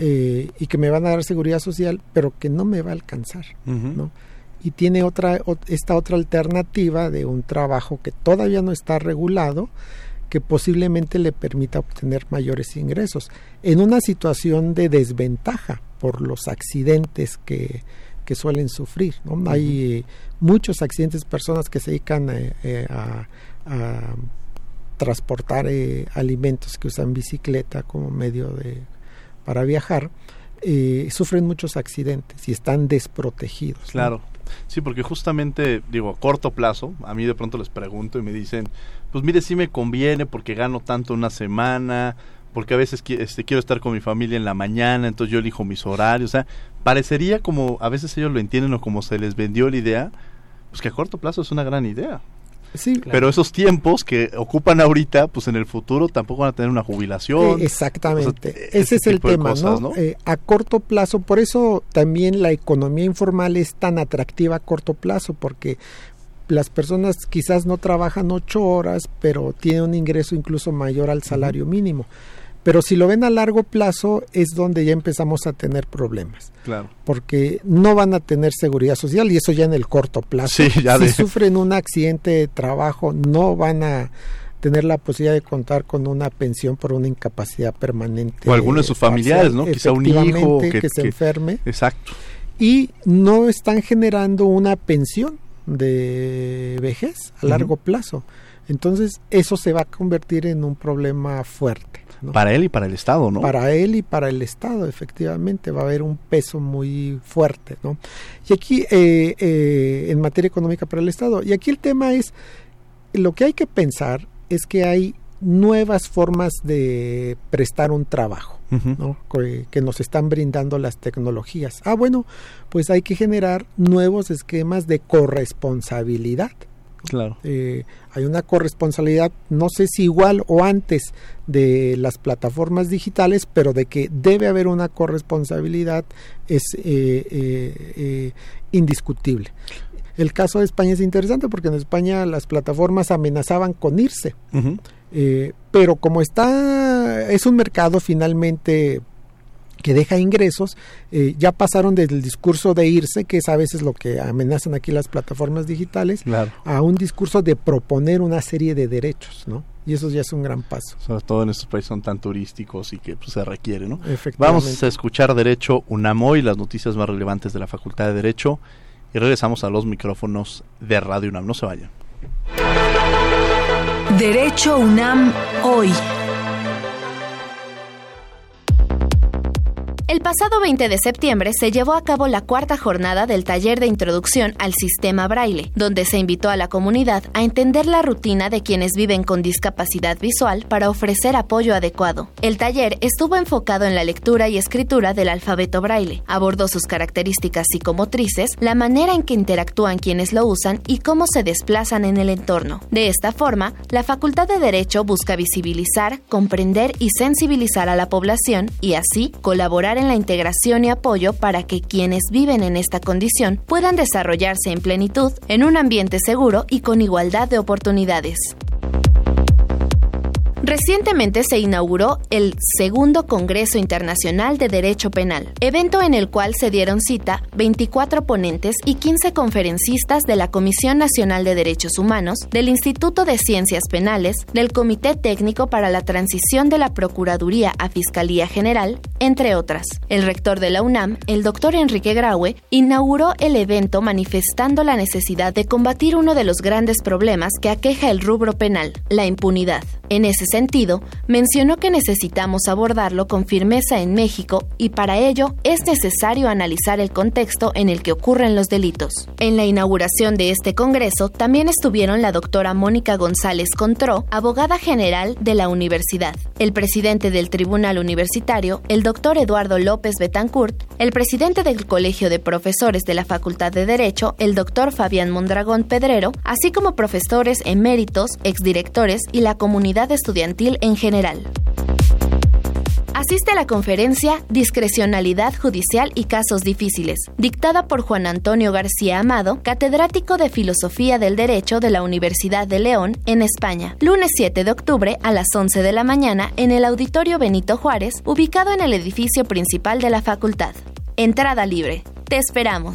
eh, y que me van a dar seguridad social, pero que no me va a alcanzar, ¿no? y tiene otra esta otra alternativa de un trabajo que todavía no está regulado que posiblemente le permita obtener mayores ingresos en una situación de desventaja por los accidentes que, que suelen sufrir. ¿no? Hay eh, muchos accidentes, personas que se dedican eh, eh, a, transportar alimentos, que usan bicicleta como medio de para viajar, eh, sufren muchos accidentes y están desprotegidos. Claro. Sí, porque justamente, digo, a corto plazo, a mí de pronto les pregunto y me dicen, pues mire, sí me conviene porque gano tanto una semana, porque a veces este, quiero estar con mi familia en la mañana, entonces yo elijo mis horarios, o sea, parecería como a veces ellos lo entienden o como se les vendió la idea, pues que a corto plazo es una gran idea. Sí, Pero esos tiempos que ocupan ahorita, pues en el futuro tampoco van a tener una jubilación. Eh, exactamente. ese, es el tema, ¿no? Eh, a corto plazo, por eso también la economía informal es tan atractiva a corto plazo, porque las personas quizás no trabajan ocho horas, pero tienen un ingreso incluso mayor al salario mínimo. Pero si lo ven a largo plazo es donde ya empezamos a tener problemas. Claro. Porque no van a tener seguridad social y eso ya en el corto plazo. Sí, ya si sufren un accidente de trabajo no van a tener la posibilidad de contar con una pensión por una incapacidad permanente. O alguno de sus familiares, ¿no? Quizá un hijo que, se enferme. Exacto. Y no están generando una pensión de vejez a largo plazo. Entonces eso se va a convertir en un problema fuerte. Para él y para el Estado, ¿no? Para él y para el Estado, efectivamente, va a haber un peso muy fuerte, ¿no? Y aquí, eh, eh, en materia económica para el Estado, y aquí el tema es, lo que hay que pensar es que hay nuevas formas de prestar un trabajo. ¿no? que, que, nos están brindando las tecnologías. Ah, bueno, pues hay que generar nuevos esquemas de corresponsabilidad. Claro. Eh, hay una corresponsabilidad, no sé si igual o antes de las plataformas digitales, pero de que debe haber una corresponsabilidad es eh, eh, indiscutible. El caso de España es interesante porque en España las plataformas amenazaban con irse, pero como está, es un mercado finalmente que deja ingresos, eh, ya pasaron del discurso de irse, que es a veces lo que amenazan aquí las plataformas digitales, a un discurso de proponer una serie de derechos, ¿no? Y eso ya es un gran paso. Sobre todo en estos países son tan turísticos y que pues, se requiere, ¿no? Vamos a escuchar Derecho UNAMO y las noticias más relevantes de la Facultad de Derecho y regresamos a los micrófonos de Radio UNAM. No se vayan. Derecho UNAM hoy. El pasado 20 de septiembre se llevó a cabo la cuarta jornada del taller de introducción al sistema braille, donde se invitó a la comunidad a entender la rutina de quienes viven con discapacidad visual para ofrecer apoyo adecuado. El taller estuvo enfocado en la lectura y escritura del alfabeto braille, abordó sus características psicomotrices, la manera en que interactúan quienes lo usan y cómo se desplazan en el entorno. De esta forma, la Facultad de Derecho busca visibilizar, comprender y sensibilizar a la población y así colaborar en la integración y apoyo para que quienes viven en esta condición puedan desarrollarse en plenitud, en un ambiente seguro y con igualdad de oportunidades. Recientemente se inauguró el segundo Congreso Internacional de Derecho Penal, evento en el cual se dieron cita 24 ponentes y 15 conferencistas de la Comisión Nacional de Derechos Humanos, del Instituto de Ciencias Penales, del Comité Técnico para la Transición de la Procuraduría a Fiscalía General, entre otras. El rector de la UNAM, el doctor Enrique Graue, inauguró el evento manifestando la necesidad de combatir uno de los grandes problemas que aqueja el rubro penal, la impunidad. En ese sentido, mencionó que necesitamos abordarlo con firmeza en México y para ello es necesario analizar el contexto en el que ocurren los delitos. En la inauguración de este Congreso también estuvieron la doctora Mónica González Contró, abogada general de la universidad, el presidente del Tribunal Universitario, el doctor Eduardo López Betancourt, el presidente del Colegio de Profesores de la Facultad de Derecho, el doctor Fabián Mondragón Pedrero, así como profesores eméritos, exdirectores y la comunidad estudiantil en general. Asiste a la conferencia Discrecionalidad Judicial y Casos Difíciles, dictada por Juan Antonio García Amado, catedrático de Filosofía del Derecho de la Universidad de León, en España, lunes 7 de octubre a las 11 de la mañana en el Auditorio Benito Juárez, ubicado en el edificio principal de la facultad. Entrada libre. Te esperamos.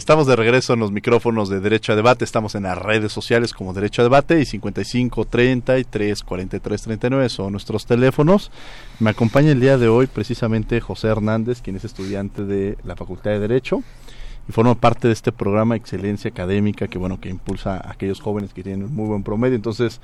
Estamos de regreso en los micrófonos de Derecho a Debate, estamos en las redes sociales como Derecho a Debate y 55 33 43 39 son nuestros teléfonos. Me acompaña el día de hoy precisamente José Hernández, quien es estudiante de la Facultad de Derecho y forma parte de este programa Excelencia Académica que bueno que impulsa a aquellos jóvenes que tienen un muy buen promedio. Entonces,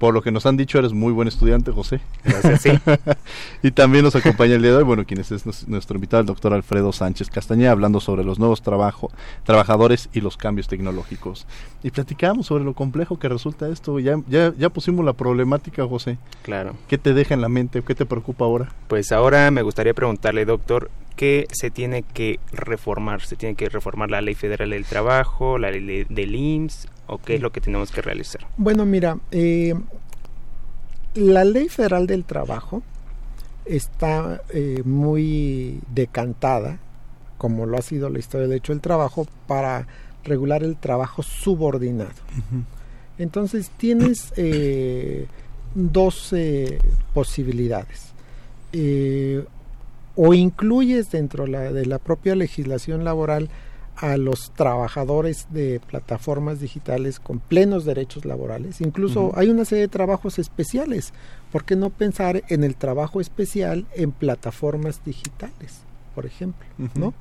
por lo que nos han dicho, eres muy buen estudiante, José. Gracias, sí. y también nos acompaña el día de hoy, bueno, quien es nuestro invitado, el doctor Alfredo Sánchez Castañeda, hablando sobre los nuevos trabajo, trabajadores y los cambios tecnológicos. Y platicamos sobre lo complejo que resulta esto. Ya, ya, ya pusimos la problemática, José. Claro. ¿Qué te deja en la mente? ¿Qué te preocupa ahora? Pues ahora me gustaría preguntarle, doctor, ¿qué se tiene que reformar? ¿Se tiene que reformar la Ley Federal del Trabajo, la ley del IMSS, o qué es lo que tenemos que realizar? Bueno, mira, eh, la ley federal del trabajo está eh, muy decantada, como lo ha sido la historia del derecho del trabajo, para regular el trabajo subordinado. Entonces tienes eh, dos posibilidades. o incluyes dentro de la propia legislación laboral a los trabajadores de plataformas digitales con plenos derechos laborales. Incluso hay una serie de trabajos especiales. ¿Por qué no pensar en el trabajo especial en plataformas digitales, por ejemplo? ¿no?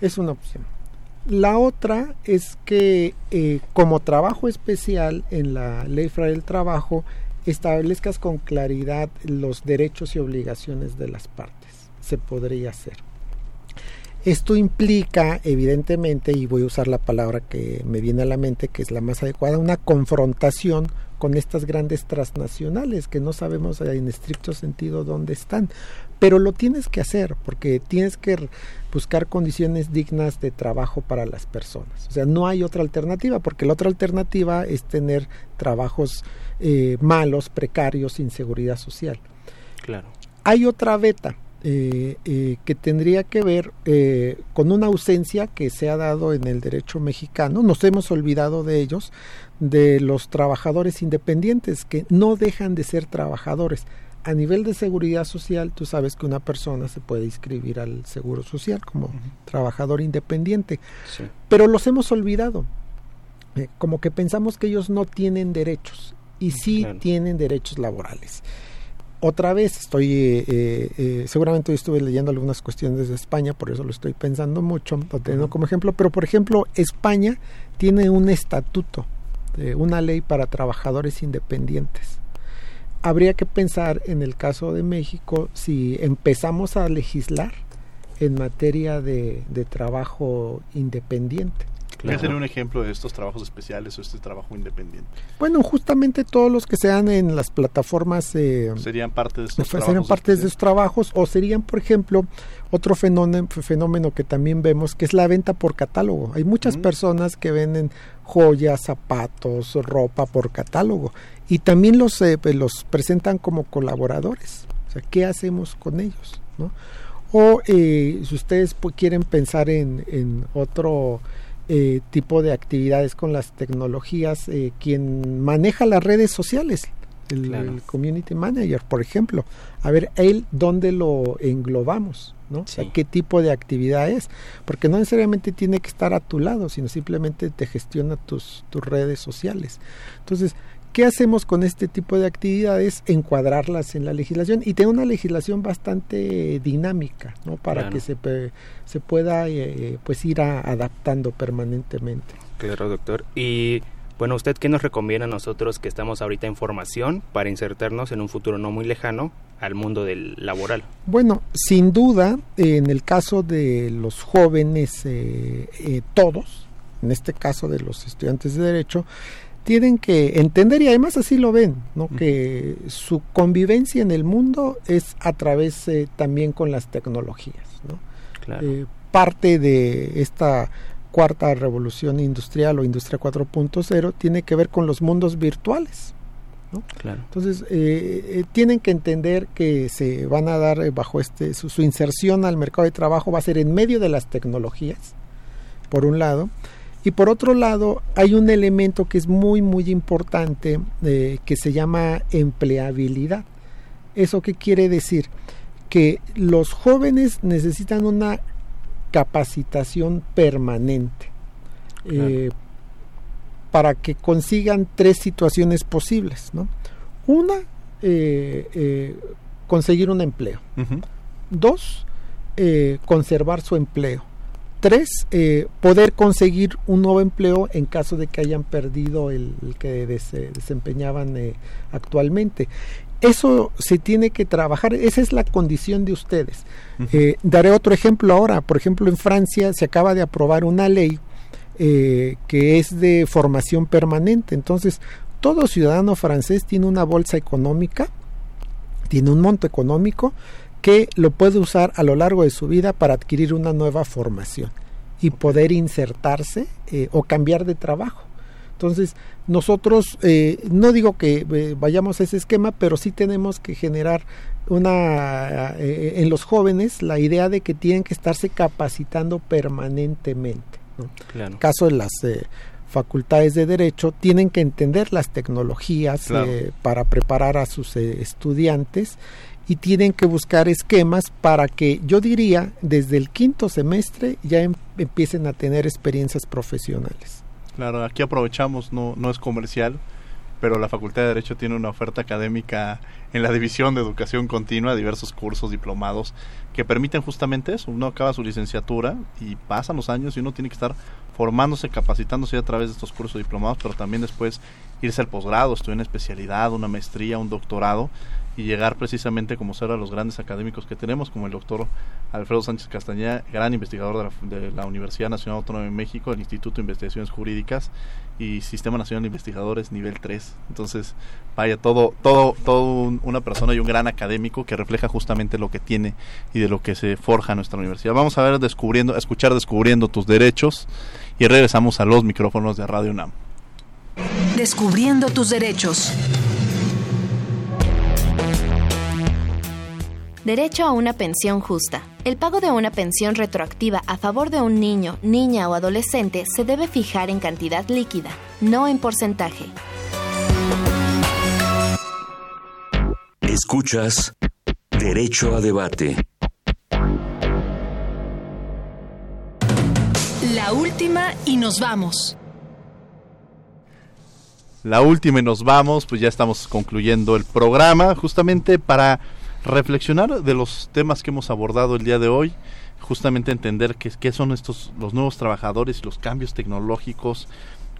Es una opción. La otra es que eh, como trabajo especial en la Ley Federal del Trabajo establezcas con claridad los derechos y obligaciones de las partes. Se podría hacer. Esto implica, evidentemente, y voy a usar la palabra que me viene a la mente, que es la más adecuada, una confrontación con estas grandes transnacionales que no sabemos en estricto sentido dónde están. Pero lo tienes que hacer porque tienes que buscar condiciones dignas de trabajo para las personas. O sea, no hay otra alternativa porque la otra alternativa es tener trabajos eh, malos, precarios, sin seguridad social. Claro. Hay otra beta eh, eh, que tendría que ver eh, con una ausencia que se ha dado en el derecho mexicano, nos hemos olvidado de ellos, de los trabajadores independientes, que no dejan de ser trabajadores. A nivel de seguridad social, tú sabes que una persona se puede inscribir al Seguro Social como trabajador independiente, pero los hemos olvidado, como que pensamos que ellos no tienen derechos y sí tienen derechos laborales otra vez estoy, eh, eh, eh, seguramente hoy estuve leyendo algunas cuestiones de España, por eso lo estoy pensando mucho, lo tengo como ejemplo, pero por ejemplo España tiene un estatuto, una ley para trabajadores independientes. Habría que pensar en el caso de México si empezamos a legislar en materia de trabajo independiente. ¿Qué sería un ejemplo de estos trabajos especiales o este trabajo independiente? Bueno, justamente todos los que sean en las plataformas eh, serían parte de estos trabajos. Serían parte de estos trabajos o serían, por ejemplo, otro fenómeno, fenómeno que también vemos que es la venta por catálogo. Hay muchas personas que venden joyas, zapatos, ropa por catálogo y también los, eh, pues, los presentan como colaboradores. O sea, ¿qué hacemos con ellos? ¿no? O eh, si ustedes quieren pensar en, en otro eh, tipo de actividades con las tecnologías, eh, quien maneja las redes sociales, el, community manager, por ejemplo. A ver, él, ¿dónde lo englobamos? ¿no? ¿Qué tipo de actividad es? Porque no necesariamente tiene que estar a tu lado, sino simplemente te gestiona tus, tus redes sociales. Entonces, ¿Qué hacemos con este tipo de actividades? Encuadrarlas en la legislación y tener una legislación bastante dinámica, ¿no? Para que se, se pueda eh, pues ir adaptando permanentemente. Claro, doctor. Y bueno, ¿usted qué nos recomienda a nosotros que estamos ahorita en formación para insertarnos en un futuro no muy lejano al mundo del laboral? Bueno, sin duda, en el caso de los jóvenes, eh, eh, todos, en este caso de los estudiantes de Derecho, tienen que entender y además así lo ven, ¿no? que su convivencia en el mundo es a través eh, también con las tecnologías. ¿no? Eh, parte de esta cuarta revolución industrial o industria 4.0 tiene que ver con los mundos virtuales. ¿no? Entonces, eh, tienen que entender que se van a dar bajo este, su, su inserción al mercado de trabajo va a ser en medio de las tecnologías, por un lado, y por otro lado, hay un elemento que es muy, muy importante eh, que se llama empleabilidad. ¿Eso qué quiere decir? Que los jóvenes necesitan una capacitación permanente eh, para que consigan tres situaciones posibles. ¿no? Una, eh, conseguir un empleo. Dos, conservar su empleo. Tres, poder conseguir un nuevo empleo en caso de que hayan perdido el, que desempeñaban actualmente. Eso se tiene que trabajar, esa es la condición de ustedes. Eh, daré otro ejemplo ahora. Por ejemplo, en Francia se acaba de aprobar una ley eh, que es de formación permanente. Entonces, todo ciudadano francés tiene una bolsa económica, tiene un monto económico que lo puede usar a lo largo de su vida para adquirir una nueva formación y poder insertarse eh, o cambiar de trabajo. Entonces, nosotros, eh, no digo que eh, vayamos a ese esquema, pero sí tenemos que generar una en los jóvenes la idea de que tienen que estarse capacitando permanentemente. En el caso de las facultades de derecho, tienen que entender las tecnologías para preparar a sus estudiantes y tienen que buscar esquemas para que yo diría desde el quinto semestre ya em, empiecen a tener experiencias profesionales. Claro, aquí aprovechamos, no, no es comercial, pero la Facultad de Derecho tiene una oferta académica en la División de Educación Continua, diversos cursos, diplomados, que permiten justamente eso. Uno acaba su licenciatura y pasan los años y uno tiene que estar formándose, capacitándose a través de estos cursos diplomados, pero también después irse al posgrado, estudiar una especialidad, una maestría, un doctorado y llegar precisamente como ser a los grandes académicos que tenemos, como el doctor Alfredo Sánchez Castañeda, gran investigador de la, Universidad Nacional Autónoma de México, el Instituto de Investigaciones Jurídicas y Sistema Nacional de Investigadores nivel 3. Entonces, vaya, todo, todo, todo una persona y un gran académico que refleja justamente lo que tiene y de lo que se forja nuestra universidad. Vamos a ver descubriendo, a escuchar descubriendo tus derechos y regresamos a los micrófonos de Radio UNAM. Descubriendo tus derechos. Derecho a una pensión justa. El pago de una pensión retroactiva a favor de un niño, niña o adolescente se debe fijar en cantidad líquida, no en porcentaje. Escuchas Derecho a debate. La última y nos vamos. La última y nos vamos, pues ya estamos concluyendo el programa justamente para reflexionar de los temas que hemos abordado el día de hoy, justamente entender qué, son estos los nuevos trabajadores y los cambios tecnológicos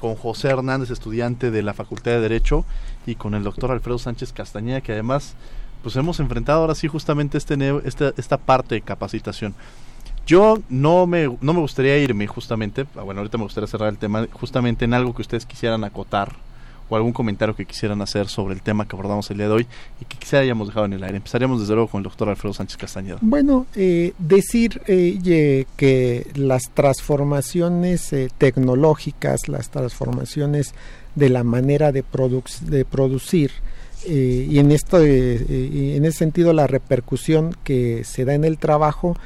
con José Hernández, estudiante de la Facultad de Derecho, y con el doctor Alfredo Sánchez Castañeda, que además pues hemos enfrentado ahora sí justamente este, esta, esta parte de capacitación. Yo no me, no me gustaría irme justamente, ah, bueno, ahorita me gustaría cerrar el tema, justamente en algo que ustedes quisieran acotar o algún comentario que quisieran hacer sobre el tema que abordamos el día de hoy y que quizá hayamos dejado en el aire. Empezaríamos desde luego con el doctor Alfredo Sánchez Castañeda. Bueno, eh, decir eh, que las transformaciones eh, tecnológicas, las transformaciones de la manera de, de producir, y en esto en ese sentido la repercusión que se da en el trabajo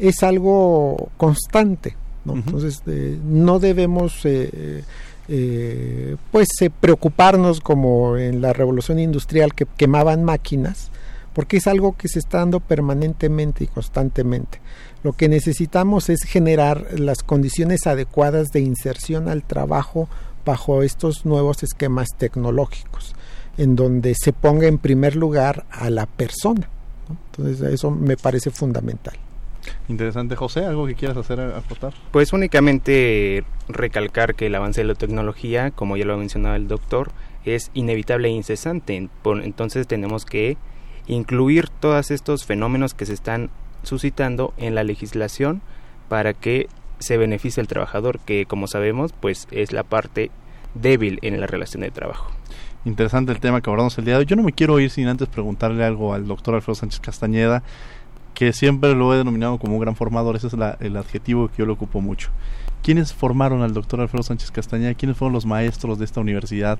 es algo constante ¿no? entonces no debemos eh, pues eh, preocuparnos como en la revolución industrial que quemaban máquinas, porque es algo que se está dando permanentemente y constantemente. Lo que necesitamos es generar las condiciones adecuadas de inserción al trabajo bajo estos nuevos esquemas tecnológicos, en donde se ponga en primer lugar a la persona. Entonces eso me parece fundamental. Interesante, José, ¿algo que quieras hacer aportar? Pues únicamente recalcar que el avance de la tecnología, como ya lo ha mencionado el doctor, es inevitable e incesante. Entonces tenemos que incluir todos estos fenómenos que se están suscitando en la legislación para que se beneficie el trabajador, que como sabemos, pues es la parte débil en la relación de trabajo. Interesante el tema que abordamos el día de hoy. Yo no me quiero ir sin antes preguntarle algo al doctor Alfredo Sánchez Castañeda que siempre lo he denominado como un gran formador, ese es el adjetivo que yo le ocupo mucho. ¿Quiénes formaron al doctor Alfredo Sánchez Castañeda? ¿Quiénes fueron los maestros de esta universidad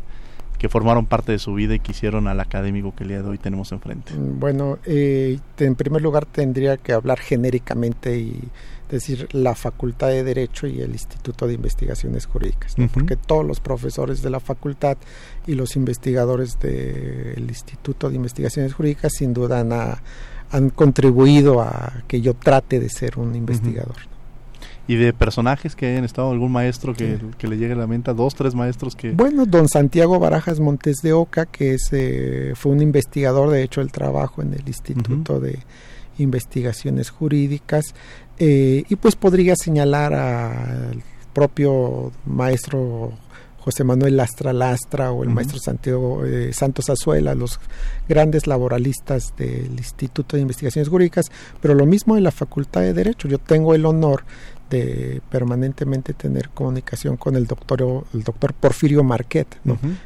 que formaron parte de su vida y que hicieron al académico que el día de hoy tenemos enfrente? Bueno, eh, en primer lugar tendría que hablar genéricamente y decir la Facultad de Derecho y el Instituto de Investigaciones Jurídicas, porque todos los profesores de la facultad y los investigadores del Instituto de Investigaciones Jurídicas sin duda han, han, contribuido a que yo trate de ser un investigador. ¿Y de personajes que hayan estado algún maestro que, le llegue a la mente? ¿Dos, tres maestros que...? Bueno, don Santiago Barajas Montes de Oca, que es, eh, fue un investigador, de hecho, el trabajo en el Instituto de Investigaciones Jurídicas. Eh, y pues podría señalar al propio maestro José Manuel Lastra Lastra o el maestro Santiago eh, Santos Azuela, los grandes laboralistas del Instituto de Investigaciones Jurídicas, pero lo mismo en la Facultad de Derecho. Yo tengo el honor de permanentemente tener comunicación con el doctor, el doctor Porfirio Marquet,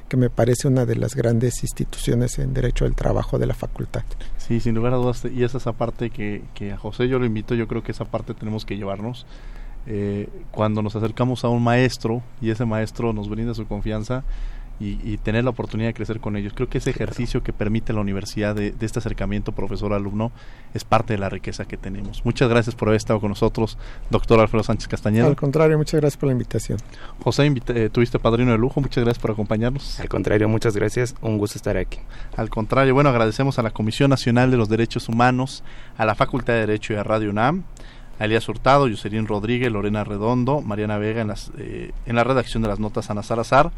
que me parece una de las grandes instituciones en derecho del trabajo de la facultad. Sí, sin lugar a dudas, y esa es esa parte que, que a José yo lo invito, yo creo que esa parte tenemos que llevarnos. Eh, cuando nos acercamos a un maestro y ese maestro nos brinda su confianza, y, tener la oportunidad de crecer con ellos. Creo que ese ejercicio que permite la universidad de, este acercamiento profesor-alumno es parte de la riqueza que tenemos. Muchas gracias por haber estado con nosotros, doctor Alfredo Sánchez Castañeda. Al contrario, muchas gracias por la invitación. José, eh, tuviste padrino de lujo, muchas gracias por acompañarnos. Al contrario, muchas gracias, un gusto estar aquí. Al contrario, bueno, agradecemos a la Comisión Nacional de los Derechos Humanos, a la Facultad de Derecho y a Radio UNAM, a Elías Hurtado, Yuserín Rodríguez, Lorena Redondo, Mariana Vega en, las, eh, en la redacción de las notas Ana Salazar,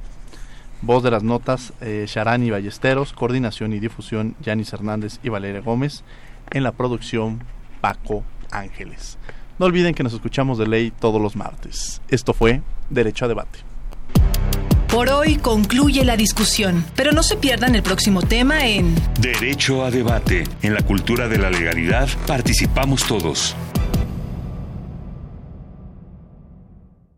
Voz de las notas, eh, Sharani Ballesteros. Coordinación y difusión, Yanis Hernández y Valeria Gómez. En la producción, Paco Ángeles. No olviden que nos escuchamos de ley todos los martes. Esto fue Derecho a Debate. Por hoy concluye la discusión, pero no se pierdan el próximo tema en Derecho a Debate. En la cultura de la legalidad participamos todos.